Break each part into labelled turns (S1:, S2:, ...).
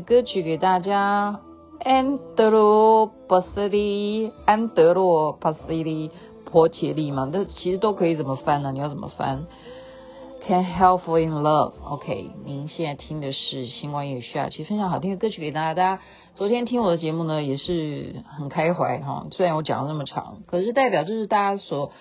S1: 歌曲给大家，安德罗巴斯利，安德罗巴斯利，波切利嘛，那其实都可以怎么翻呢、你要怎么翻？Can helpful in love，OK，、您现在听的是星光夜语啊，其实分享好听的歌曲给大家。大家昨天听我的节目呢，也是很开怀哈。虽然我讲了那么长，可是代表就是大家所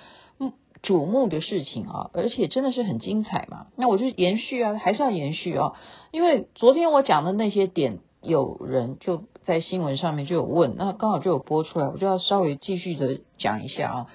S1: 瞩目的事情啊，而且真的是很精彩嘛。那我就延续啊，还是要延续啊。因为昨天我讲的那些点，有人就在新闻上面就有问，那刚好就有播出来，我就要稍微继续的讲一下啊。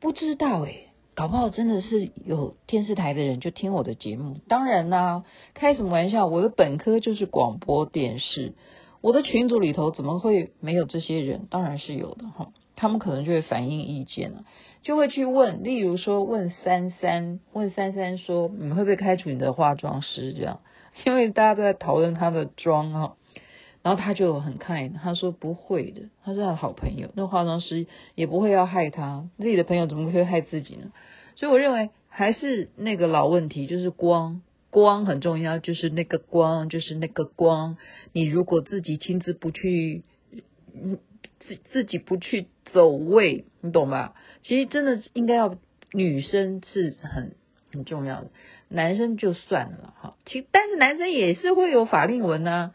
S1: 不知道诶，搞不好真的是有电视台的人就听我的节目。当然啦、开什么玩笑，我的本科就是广播电视，我的群组里头怎么会没有这些人？当然是有的哈。他们可能就会反映意见了。就会去问，例如说问三三，问三三说，你会不会开除你的化妆师？这样，因为大家都在讨论他的妆哈，然后他就很看，他说不会的，他是他的好朋友，那化妆师也不会要害他，自己的朋友怎么会害自己呢？所以我认为还是那个老问题，就是光，光很重要，就是那个光，就是那个光，你如果自己亲自不去，自自己不去走位，你懂吧？其实真的应该要女生是很很重要的，男生就算了哈。其但是男生也是会有法令纹呢。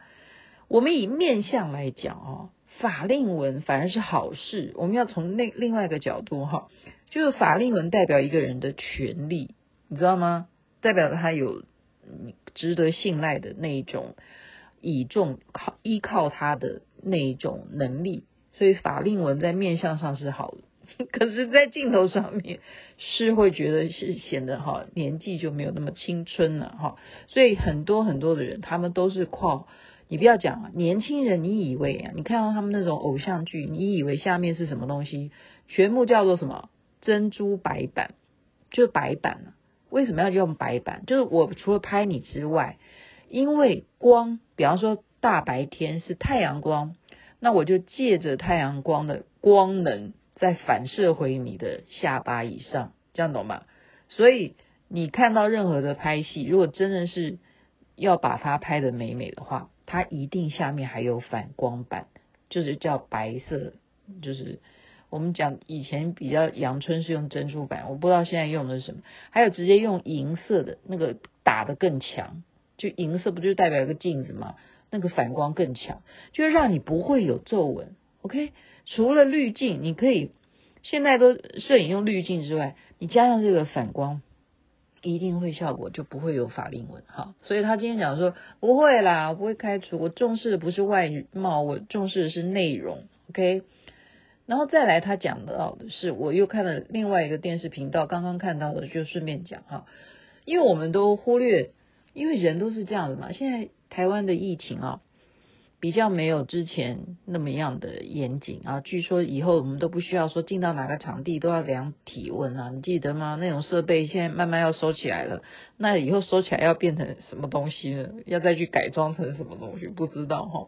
S1: 我们以面相来讲哦，法令纹反而是好事。我们要从另另外一个角度哈，就是法令纹代表一个人的权利，你知道吗？代表他有值得信赖的那一种倚重靠依靠他的那一种能力，所以法令纹在面相上是好的。可是，在镜头上面是会觉得是显得哈年纪就没有那么青春了哈，所以很多很多的人他们都是靠你不要讲啊，年轻人你以为啊，你看到他们那种偶像剧，你以为下面是什么东西？全部叫做什么珍珠白板，就是白板啊。为什么要用白板？就是我除了拍你之外，因为光，比方说大白天是太阳光，那我就借着太阳光的光能。再反射回你的下巴以上，这样懂吗？所以你看到任何的拍戏，如果真的是要把它拍得美美的话，它一定下面还有反光板，就是叫白色，就是我们讲以前比较阳春是用珍珠板，我不知道现在用的是什么，还有直接用银色的那个打得更强，就银色不就代表一个镜子吗？那个反光更强，就是让你不会有皱纹。OK。除了滤镜，你可以现在都摄影用滤镜之外，你加上这个反光，一定会效果就不会有法令纹哈。所以他今天讲说不会啦，我不会开除，我重视的不是外貌，我重视的是内容。OK，然后再来他讲到的是，我又看了另外一个电视频道，刚刚看到的就顺便讲哈，因为我们都忽略，因为人都是这样的嘛。现在台湾的疫情啊。比较没有之前那么样的严谨啊，据说以后我们都不需要说进到哪个场地都要量体温啊，你记得吗？那种设备现在慢慢要收起来了，那以后收起来要变成什么东西呢？要再去改装成什么东西？不知道哈。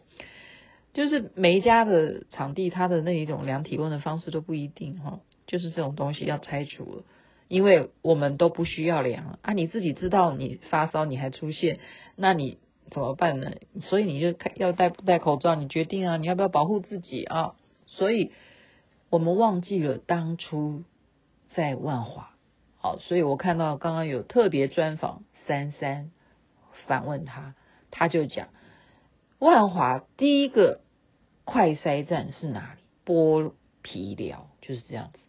S1: 就是每一家的场地，它的那一种量体温的方式都不一定哈，就是这种东西要拆除了，因为我们都不需要量啊，你自己知道你发烧你还出现，那你。怎么办呢？所以你就看要戴不戴口罩，你决定啊，你要不要保护自己啊？所以我们忘记了当初在万华，好，所以我看到刚刚有特别专访三三，反问他，他就讲万华第一个快筛站是哪里？剥皮寮就是这样子。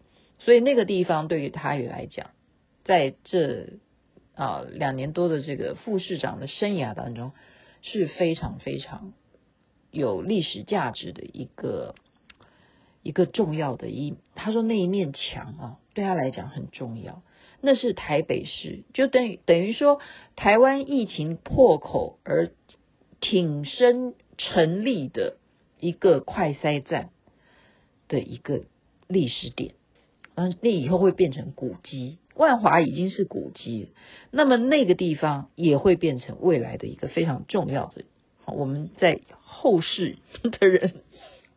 S1: 所以那个地方对于他也来讲，在这啊两年多的这个副市长的生涯当中，是非常非常有历史价值的一个一个重要的一。他说那一面墙啊，对他来讲很重要。那是台北市，就等于等于说台湾疫情破口而挺身成立的一个快筛站的一个历史点。嗯，那以后会变成古迹，万华已经是古迹，那么那个地方也会变成未来的一个非常重要的。我们在后世的人。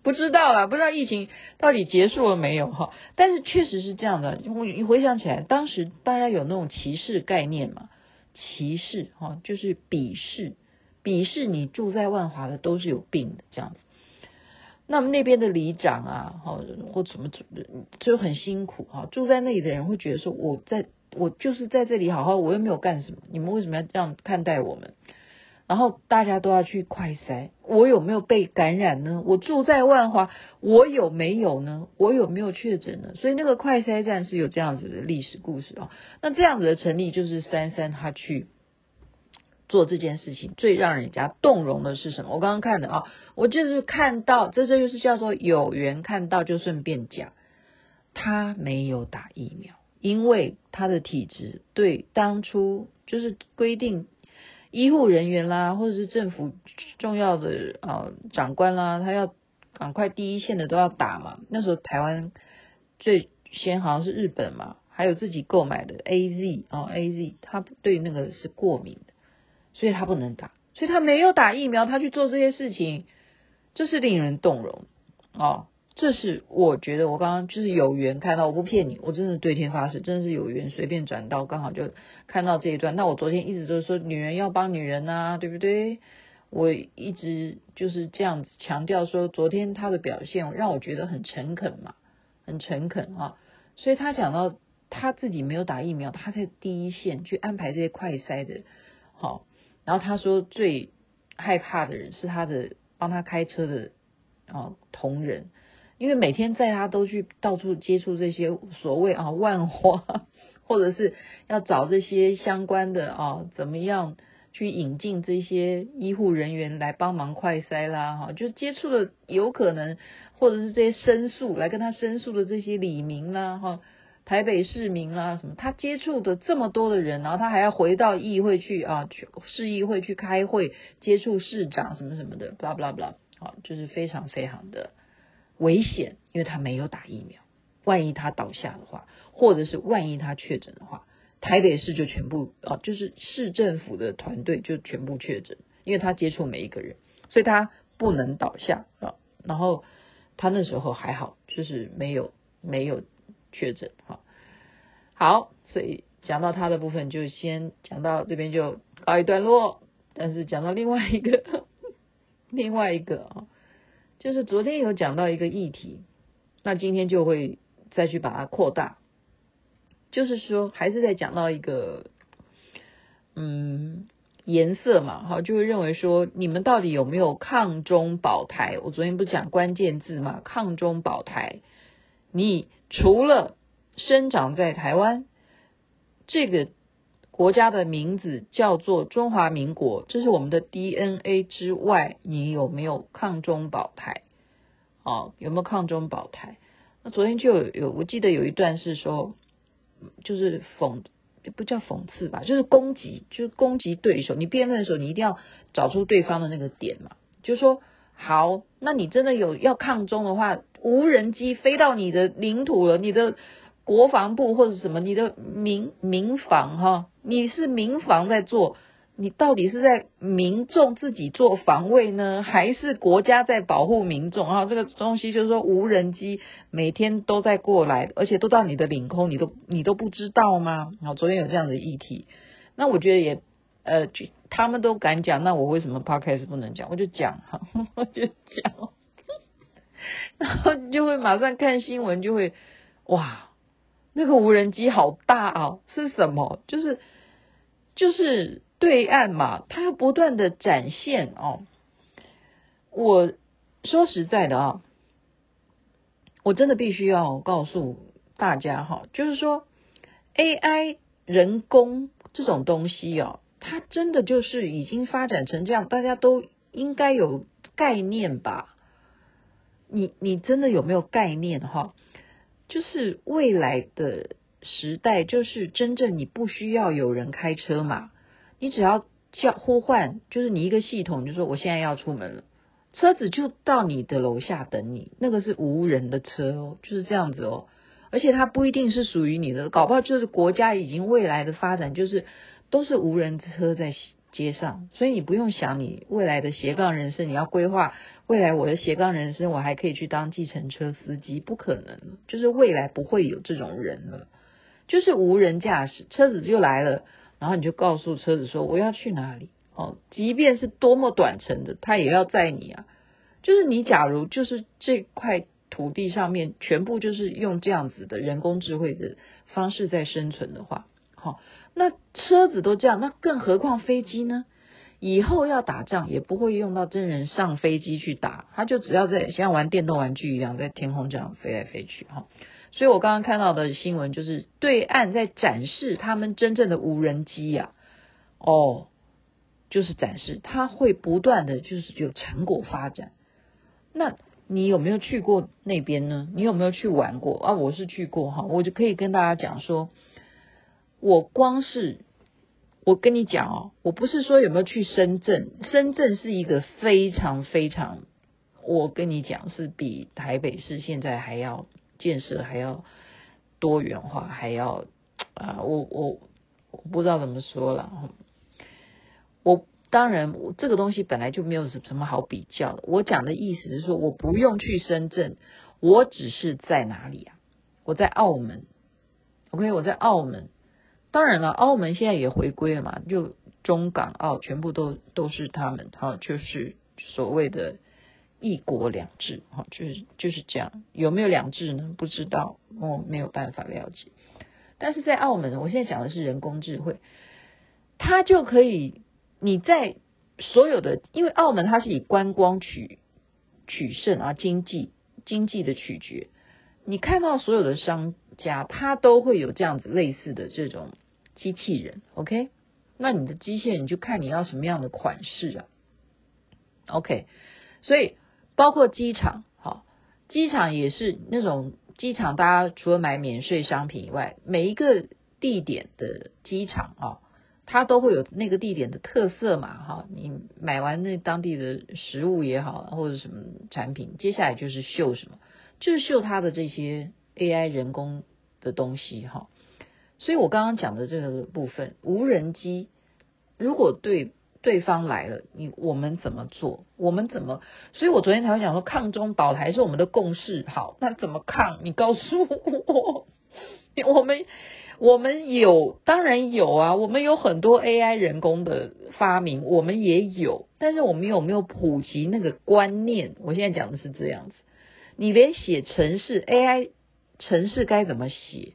S1: 不知道啊，不知道疫情到底结束了没有哈？但是确实是这样的。你回想起来，当时大家有那种歧视概念嘛？歧视哈，就是鄙视，鄙视你住在万华的都是有病的这样子。那么那边的里长啊，哈或什么就很辛苦哈。住在那里的人会觉得说，我在我就是在这里好好，我又没有干什么，你们为什么要这样看待我们？然后大家都要去快筛，我有没有被感染呢？我住在万华，我有没有呢？我有没有确诊呢？所以那个快筛站是有这样子的历史故事啊。那这样子的成立，就是三三他去做这件事情，最让人家动容的是什么？我刚刚看的啊，我就是看到，这这就是叫做有缘看到就顺便讲，他没有打疫苗，因为他的体质对当初就是规定。医护人员啦，或者是政府重要的啊长官啦，他要赶快第一线的都要打嘛。那时候台湾最先好像是日本嘛，还有自己购买的 AZ 啊 AZ，他对那个是过敏的，所以他不能打，所以他没有打疫苗，他去做这些事情，这是令人动容哦。这是我觉得我刚刚就是有缘看到，我不骗你，我真的对天发誓，真的是有缘，随便转到刚好就看到这一段。那我昨天一直都说女人要帮女人呐，对不对？我一直就是这样子强调说，昨天他的表现让我觉得很诚恳嘛，很诚恳啊。所以他讲到他自己没有打疫苗，他在第一线去安排这些快筛的，好。然后他说最害怕的人是他的帮他开车的啊同仁。因为每天在他都去到处接触这些所谓啊万花，或者是要找这些相关的啊，怎么样去引进这些医护人员来帮忙快筛啦哈，就接触的有可能，或者是这些申诉来跟他申诉的这些李明啦哈，台北市民啦什么，他接触的这么多的人，然后他还要回到议会去啊，去市议会去开会接触市长什么什么的，blah blah blah，好，就是非常非常的。危险，因为他没有打疫苗。万一他倒下的话，或者是万一他确诊的话，台北市就全部啊，就是市政府的团队就全部确诊，因为他接触每一个人，所以他不能倒下啊。然后他那时候还好，就是没有没有确诊。哈，好，所以讲到他的部分就先讲到这边就告一段落。但是讲到另外一个，另外一个啊。就是昨天有讲到一个议题，那今天就会再去把它扩大。就是说，还是在讲到一个，嗯，颜色嘛，哈，就会认为说，你们到底有没有抗中保台？我昨天不是讲关键字嘛，抗中保台。你除了生长在台湾这个国家的名字叫做中华民国，这是我们的 DNA 之外，你有没有抗中保台？哦，有没有抗中保台？那昨天就有有，我记得有一段是说，就是讽，不叫讽刺吧，就是攻击，就是攻击对手。你辩论的时候，你一定要找出对方的那个点嘛。就是说，好，那你真的有要抗中的话，无人机飞到你的领土了，你的。国防部或者什么，你的民民防哈，你是民防在做，你到底是在民众自己做防卫呢，还是国家在保护民众啊？这个东西就是说，无人机每天都在过来，而且都到你的领空，你都你都不知道吗？啊，昨天有这样的议题，那我觉得也呃，他们都敢讲，那我为什么 Podcast 不能讲？我就讲哈，我就讲，然后你就会马上看新闻，就会哇。那个无人机好大啊！是什么？就是就是对岸嘛，它不断的展现哦。我说实在的啊，我真的必须要告诉大家哈，就是说 AI 人工这种东西啊，它真的就是已经发展成这样，大家都应该有概念吧？你你真的有没有概念哈？就是未来的时代，就是真正你不需要有人开车嘛，你只要叫呼唤，就是你一个系统，就说我现在要出门了，车子就到你的楼下等你，那个是无人的车哦，就是这样子哦，而且它不一定是属于你的，搞不好就是国家已经未来的发展，就是都是无人车在街上，所以你不用想你未来的斜杠人生，你要规划。未来我的斜杠人生，我还可以去当计程车司机？不可能，就是未来不会有这种人了，就是无人驾驶，车子就来了，然后你就告诉车子说我要去哪里哦，即便是多么短程的，他也要载你啊。就是你假如就是这块土地上面全部就是用这样子的人工智慧的方式在生存的话，好，那车子都这样，那更何况飞机呢？以后要打仗也不会用到真人上飞机去打，他就只要在像玩电动玩具一样在天空这样飞来飞去哈。所以我刚刚看到的新闻就是对岸在展示他们真正的无人机呀，哦，就是展示它会不断的就是有成果发展。那你有没有去过那边呢？你有没有去玩过啊？我是去过哈，我就可以跟大家讲说，我光是。我跟你讲哦，我不是说有没有去深圳，深圳是一个非常非常，我跟你讲是比台北市现在还要建设还要多元化，还要啊，我我我不知道怎么说了。我当然，这个东西本来就没有什什么好比较的。我讲的意思是说，我不用去深圳，我只是在哪里啊？我在澳门，OK，我在澳门。当然了，澳门现在也回归了嘛，就中港澳全部都都是他们，哈，就是所谓的一国两制，哈，就是就是这样。有没有两制呢？不知道，我没有办法了解。但是在澳门，我现在讲的是人工智慧，它就可以你在所有的，因为澳门它是以观光取取胜啊，经济经济的取决，你看到所有的商家，他都会有这样子类似的这种。机器人，OK？那你的机械，你就看你要什么样的款式啊，OK？所以包括机场，好，机场也是那种机场，大家除了买免税商品以外，每一个地点的机场啊，它都会有那个地点的特色嘛，哈，你买完那当地的食物也好，或者什么产品，接下来就是秀什么，就是秀它的这些 AI 人工的东西，哈。所以我刚刚讲的这个部分，无人机如果对对方来了，你我们怎么做？我们怎么？所以我昨天才会讲说，抗中保台是我们的共识。好，那怎么抗？你告诉我。我们我们有，当然有啊。我们有很多 AI 人工的发明，我们也有，但是我们有没有普及那个观念？我现在讲的是这样子。你连写城市 AI 城市该怎么写？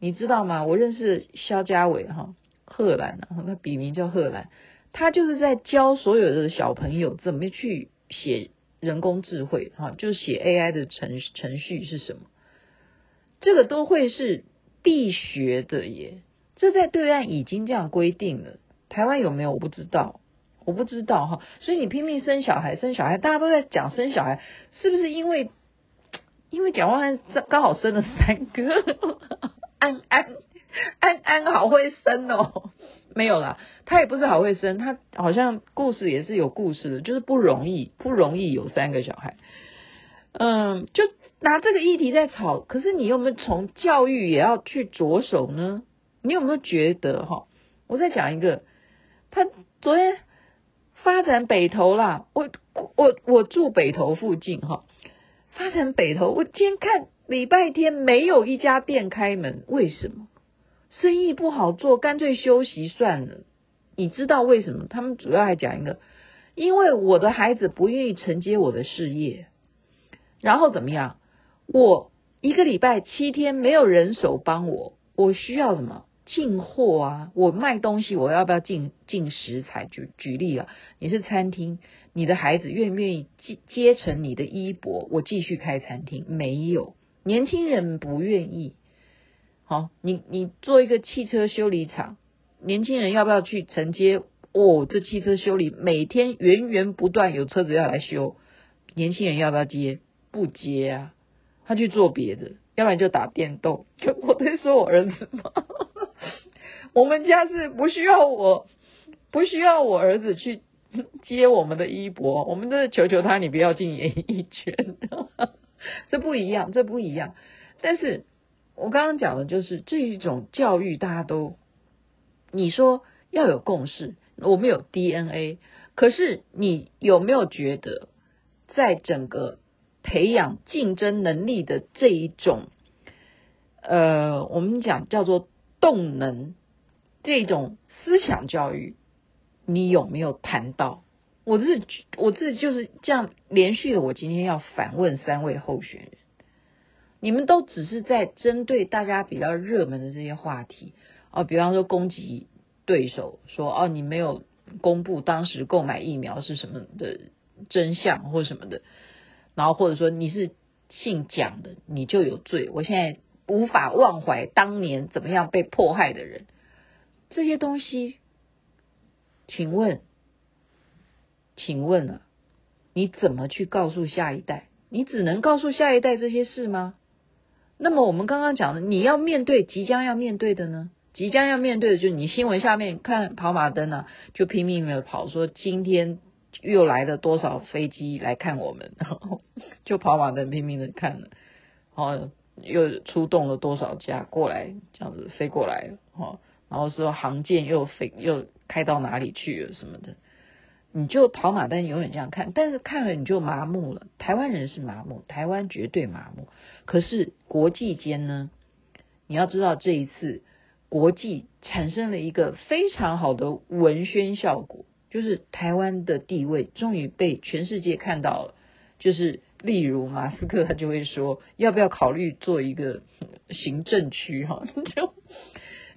S1: 你知道吗？我认识肖家伟哈，贺兰啊，那笔名叫贺兰，他就是在教所有的小朋友怎么去写人工智慧哈，就是写 AI 的程程序是什么，这个都会是必学的耶。这在对岸已经这样规定了，台湾有没有？我不知道，我不知道哈。所以你拼命生小孩，生小孩，大家都在讲生小孩，是不是因为因为蒋万安刚好生了三个？安安安安好会生哦，没有啦，他也不是好会生，他好像故事也是有故事的，就是不容易，不容易有三个小孩。嗯，就拿这个议题在吵，可是你有没有从教育也要去着手呢？你有没有觉得哈？我再讲一个，他昨天发展北投啦，我我我住北投附近哈，发展北投，我今天看。礼拜天没有一家店开门，为什么？生意不好做，干脆休息算了。你知道为什么？他们主要还讲一个，因为我的孩子不愿意承接我的事业，然后怎么样？我一个礼拜七天没有人手帮我，我需要什么？进货啊，我卖东西，我要不要进进食材？举举例啊，你是餐厅，你的孩子愿不愿意接接承你的衣钵？我继续开餐厅？没有，年轻人不愿意。好，你你做一个汽车修理厂，年轻人要不要去承接？哦，这汽车修理每天源源不断有车子要来修，年轻人要不要接？不接啊，他去做别的。要不然就打电动，我在说我儿子吗。我们家是不需要我，不需要我儿子去接我们的衣钵。我们都是求求他，你不要进演艺圈。这不一样，这不一样。但是我刚刚讲的就是这一种教育，大家都你说要有共识，我们有 DNA，可是你有没有觉得，在整个培养竞争能力的这一种，呃，我们讲叫做动能，这种思想教育，你有没有谈到？我自己我自己就是这样连续的。我今天要反问三位候选人，你们都只是在针对大家比较热门的这些话题哦，比方说攻击对手，说哦，你没有公布当时购买疫苗是什么的真相或什么的。然后或者说你是姓蒋的，你就有罪。我现在无法忘怀当年怎么样被迫害的人，这些东西，请问，请问啊，你怎么去告诉下一代？你只能告诉下一代这些事吗？那么我们刚刚讲的，你要面对即将要面对的呢？即将要面对的就是你新闻下面看跑马灯啊，就拼命的跑说今天。又来了多少飞机来看我们，然 后就跑马灯拼命的看了，哦，又出动了多少架过来，这样子飞过来了，哦，然后说航舰又飞又开到哪里去了什么的，你就跑马灯永远这样看，但是看了你就麻木了。台湾人是麻木，台湾绝对麻木。可是国际间呢，你要知道这一次国际产生了一个非常好的文宣效果。就是台湾的地位终于被全世界看到了，就是例如马斯克他就会说，要不要考虑做一个行政区哈，就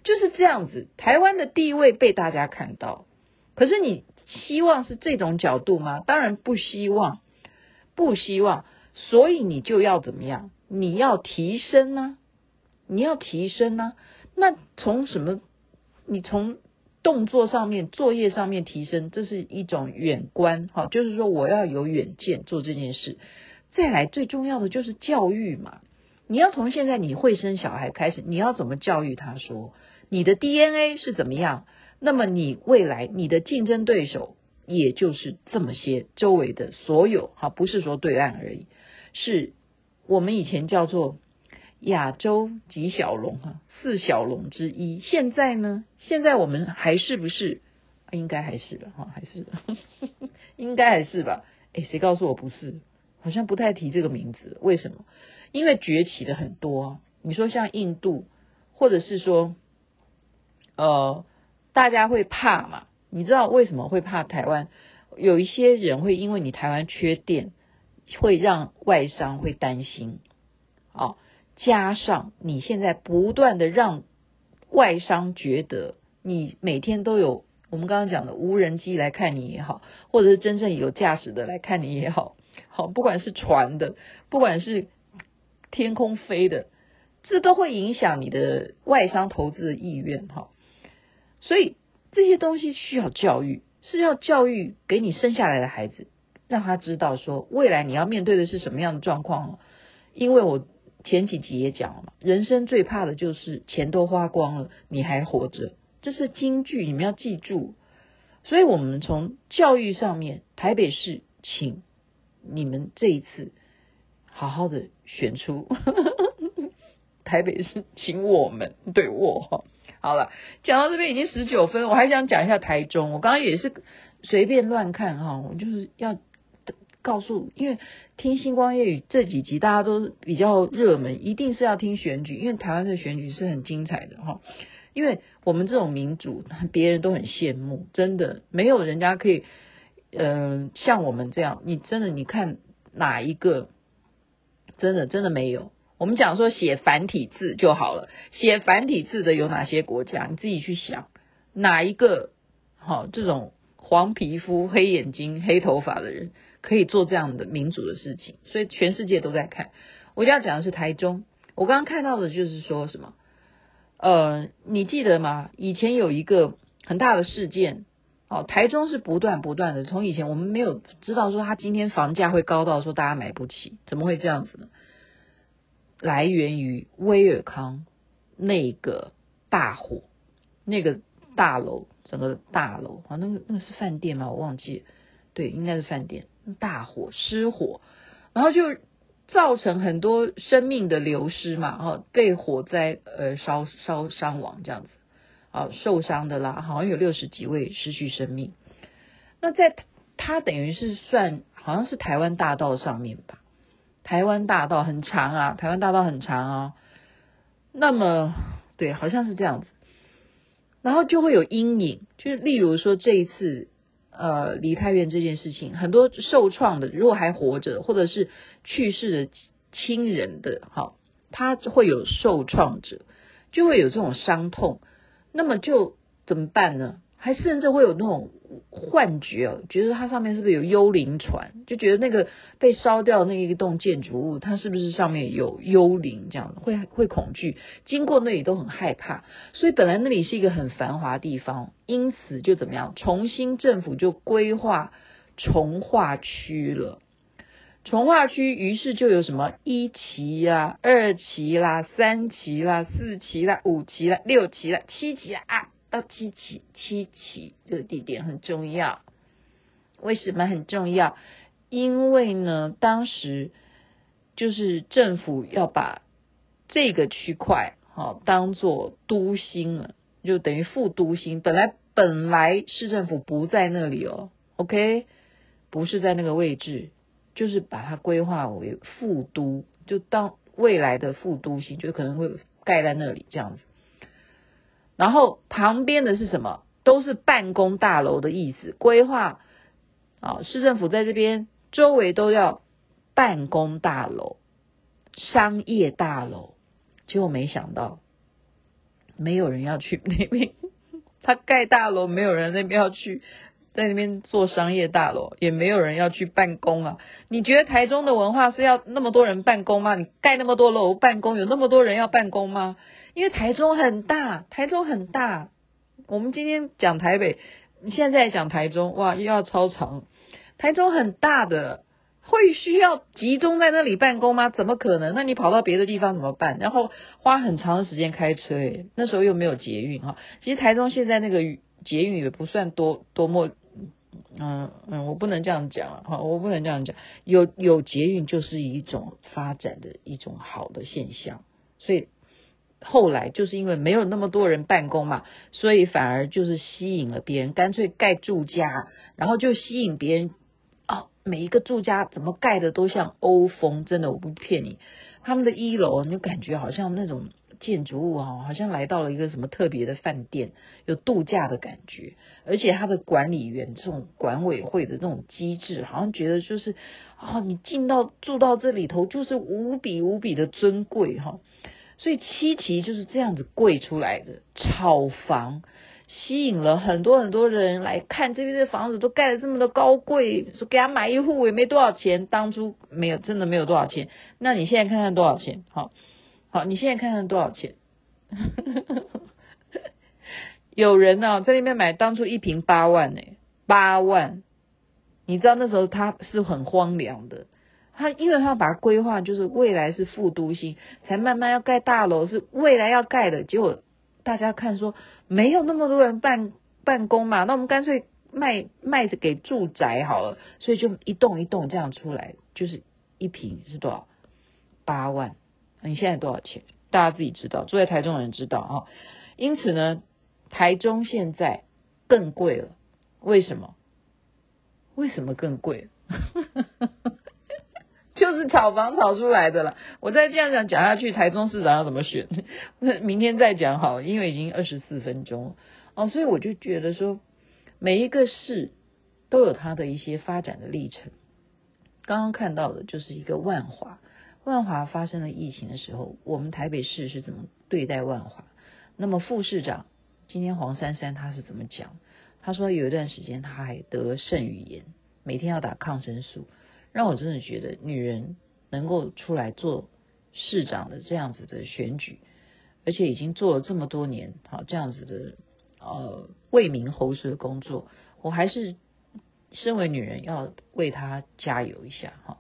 S1: 就是这样子，台湾的地位被大家看到，可是你希望是这种角度吗？当然不希望，不希望，所以你就要怎么样？你要提升呢？你要提升呢？那从什么？你从？动作上面、作业上面提升，这是一种远观，哈，就是说我要有远见做这件事。再来，最重要的就是教育嘛，你要从现在你会生小孩开始，你要怎么教育他说，你的 DNA 是怎么样，那么你未来你的竞争对手也就是这么些周围的所有，哈，不是说对岸而已，是我们以前叫做。亚洲几小龙哈，四小龙之一。现在呢？现在我们还是不是？应该还是的哈，还是，应该还是吧？诶，谁告诉我不是？好像不太提这个名字，为什么？因为崛起的很多。你说像印度，或者是说，呃，大家会怕嘛？你知道为什么会怕台湾？有一些人会因为你台湾缺电，会让外商会担心。哦。加上你现在不断的让外商觉得你每天都有我们刚刚讲的无人机来看你也好，或者是真正有驾驶的来看你也好，好，不管是船的，不管是天空飞的，这都会影响你的外商投资的意愿哈。所以这些东西需要教育，是要教育给你生下来的孩子，让他知道说未来你要面对的是什么样的状况，因为我。前几集也讲了嘛，人生最怕的就是钱都花光了，你还活着，这是金句，你们要记住。所以，我们从教育上面，台北市，请你们这一次好好的选出 台北市，请我们对我哈。好了，讲到这边已经十九分，我还想讲一下台中，我刚刚也是随便乱看哈，我就是要。告诉，因为听星光夜语这几集大家都比较热门，一定是要听选举，因为台湾的选举是很精彩的哈。因为我们这种民主，别人都很羡慕，真的没有人家可以，嗯、像我们这样，你真的你看哪一个，真的真的没有。我们讲说写繁体字就好了，写繁体字的有哪些国家？你自己去想，哪一个好、哦、这种黄皮肤、黑眼睛、黑头发的人可以做这样的民主的事情？所以全世界都在看。我要讲的是台中，我刚刚看到的就是说什么？呃，你记得吗？以前有一个很大的事件，哦，台中是不断不断的，从以前我们没有知道说他今天房价会高到说大家买不起，怎么会这样子呢？来源于威尔康那个大火，那个大楼，整个大楼啊，那个那个是饭店吗？我忘记，对，应该是饭店，大火失火，然后就造成很多生命的流失嘛，哦，被火灾呃烧烧伤亡这样子，啊，受伤的啦，好像有六十几位失去生命。那在它等于是算好像是台湾大道上面吧。台湾大道很长啊，台湾大道很长啊。那么，对，好像是这样子。然后就会有阴影，就是例如说这一次，呃，梨泰院这件事情，很多受创的，如果还活着或者是去世的亲人的，好，他会有受创者，就会有这种伤痛。那么就怎么办呢？还甚至会有那种幻觉哦，觉得它上面是不是有幽灵船？就觉得那个被烧掉的那一栋建筑物，它是不是上面有幽灵？这样会会恐惧，经过那里都很害怕。所以本来那里是一个很繁华地方，因此就怎么样？重新政府就规划重化区了。重化区于是就有什么一期啦、二期啦、三期啦、四期啦、五期啦、六期啦、七期啦啊。到七期，七期这个地点很重要。为什么很重要？因为呢，当时就是政府要把这个区块好当做都心了，就等于副都心。本来本来市政府不在那里哦，OK，不是在那个位置，就是把它规划为副都，就当未来的副都心，就可能会盖在那里这样子。然后旁边的是什么？都是办公大楼的意思。规划啊，市政府在这边周围都要办公大楼、商业大楼。结果没想到，没有人要去那边。他盖大楼，没有人那边要去，在那边做商业大楼，也没有人要去办公啊。你觉得台中的文化是要那么多人办公吗？你盖那么多楼办公，有那么多人要办公吗？因为台中很大，台中很大。我们今天讲台北，现在讲台中，哇，又要超长。台中很大的，会需要集中在那里办公吗？怎么可能？那你跑到别的地方怎么办？然后花很长的时间开车，诶，那时候又没有捷运哈。其实台中现在那个捷运也不算多多么，嗯嗯，我不能这样讲哈，我不能这样讲。有有捷运就是一种发展的一种好的现象，所以。后来就是因为没有那么多人办公嘛，所以反而就是吸引了别人，干脆盖住家，然后就吸引别人啊。每一个住家怎么盖的都像欧风，真的我不骗你。他们的一楼你就感觉好像那种建筑物哈，好像来到了一个什么特别的饭店，有度假的感觉。而且他的管理员这种管委会的那种机制，好像觉得就是哦，你进到住到这里头就是无比无比的尊贵哈。所以七期就是这样子贵出来的炒房，吸引了很多很多人来看这边的房子都盖了这么的高贵，说给他买一户也没多少钱，当初没有真的没有多少钱。那你现在看看多少钱？好，好，你现在看看多少钱？有人呢、啊、在那边买，当初一平八万呢，八万，你知道那时候他是很荒凉的。他因为他要把它规划，就是未来是副都心，才慢慢要盖大楼，是未来要盖的。结果大家看说没有那么多人办办公嘛，那我们干脆卖卖给住宅好了，所以就一栋一栋这样出来，就是一平是多少？八万。你现在多少钱？大家自己知道，住在台中的人知道啊。因此呢，台中现在更贵了。为什么？为什么更贵？就是炒房炒出来的了。我再这样讲讲下去，台中市长要怎么选？那 明天再讲好了，因为已经二十四分钟哦，所以我就觉得说，每一个市都有它的一些发展的历程。刚刚看到的就是一个万华，万华发生了疫情的时候，我们台北市是怎么对待万华？那么副市长今天黄珊珊他是怎么讲？他说有一段时间他还得肾盂炎，每天要打抗生素，让我真的觉得女人能够出来做市长的这样子的选举，而且已经做了这么多年，好这样子的呃为民喉舌的工作，我还是身为女人要为她加油一下哈，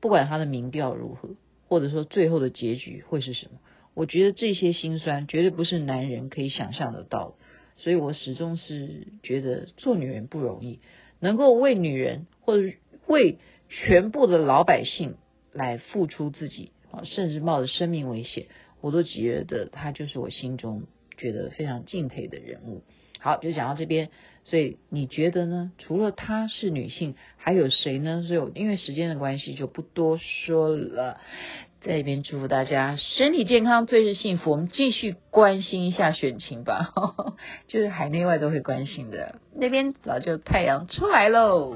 S1: 不管她的民调如何，或者说最后的结局会是什么，我觉得这些辛酸绝对不是男人可以想象得到的。所以我始终是觉得做女人不容易，能够为女人或者为全部的老百姓来付出自己啊，甚至冒着生命危险，我都觉得她就是我心中觉得非常敬佩的人物。好，就讲到这边。所以你觉得呢？除了她是女性，还有谁呢？所以因为时间的关系，就不多说了。在这边祝福大家身体健康，最是幸福。我们继续关心一下选情吧，就是海内外都会关心的。那边早就太阳出
S2: 来喽。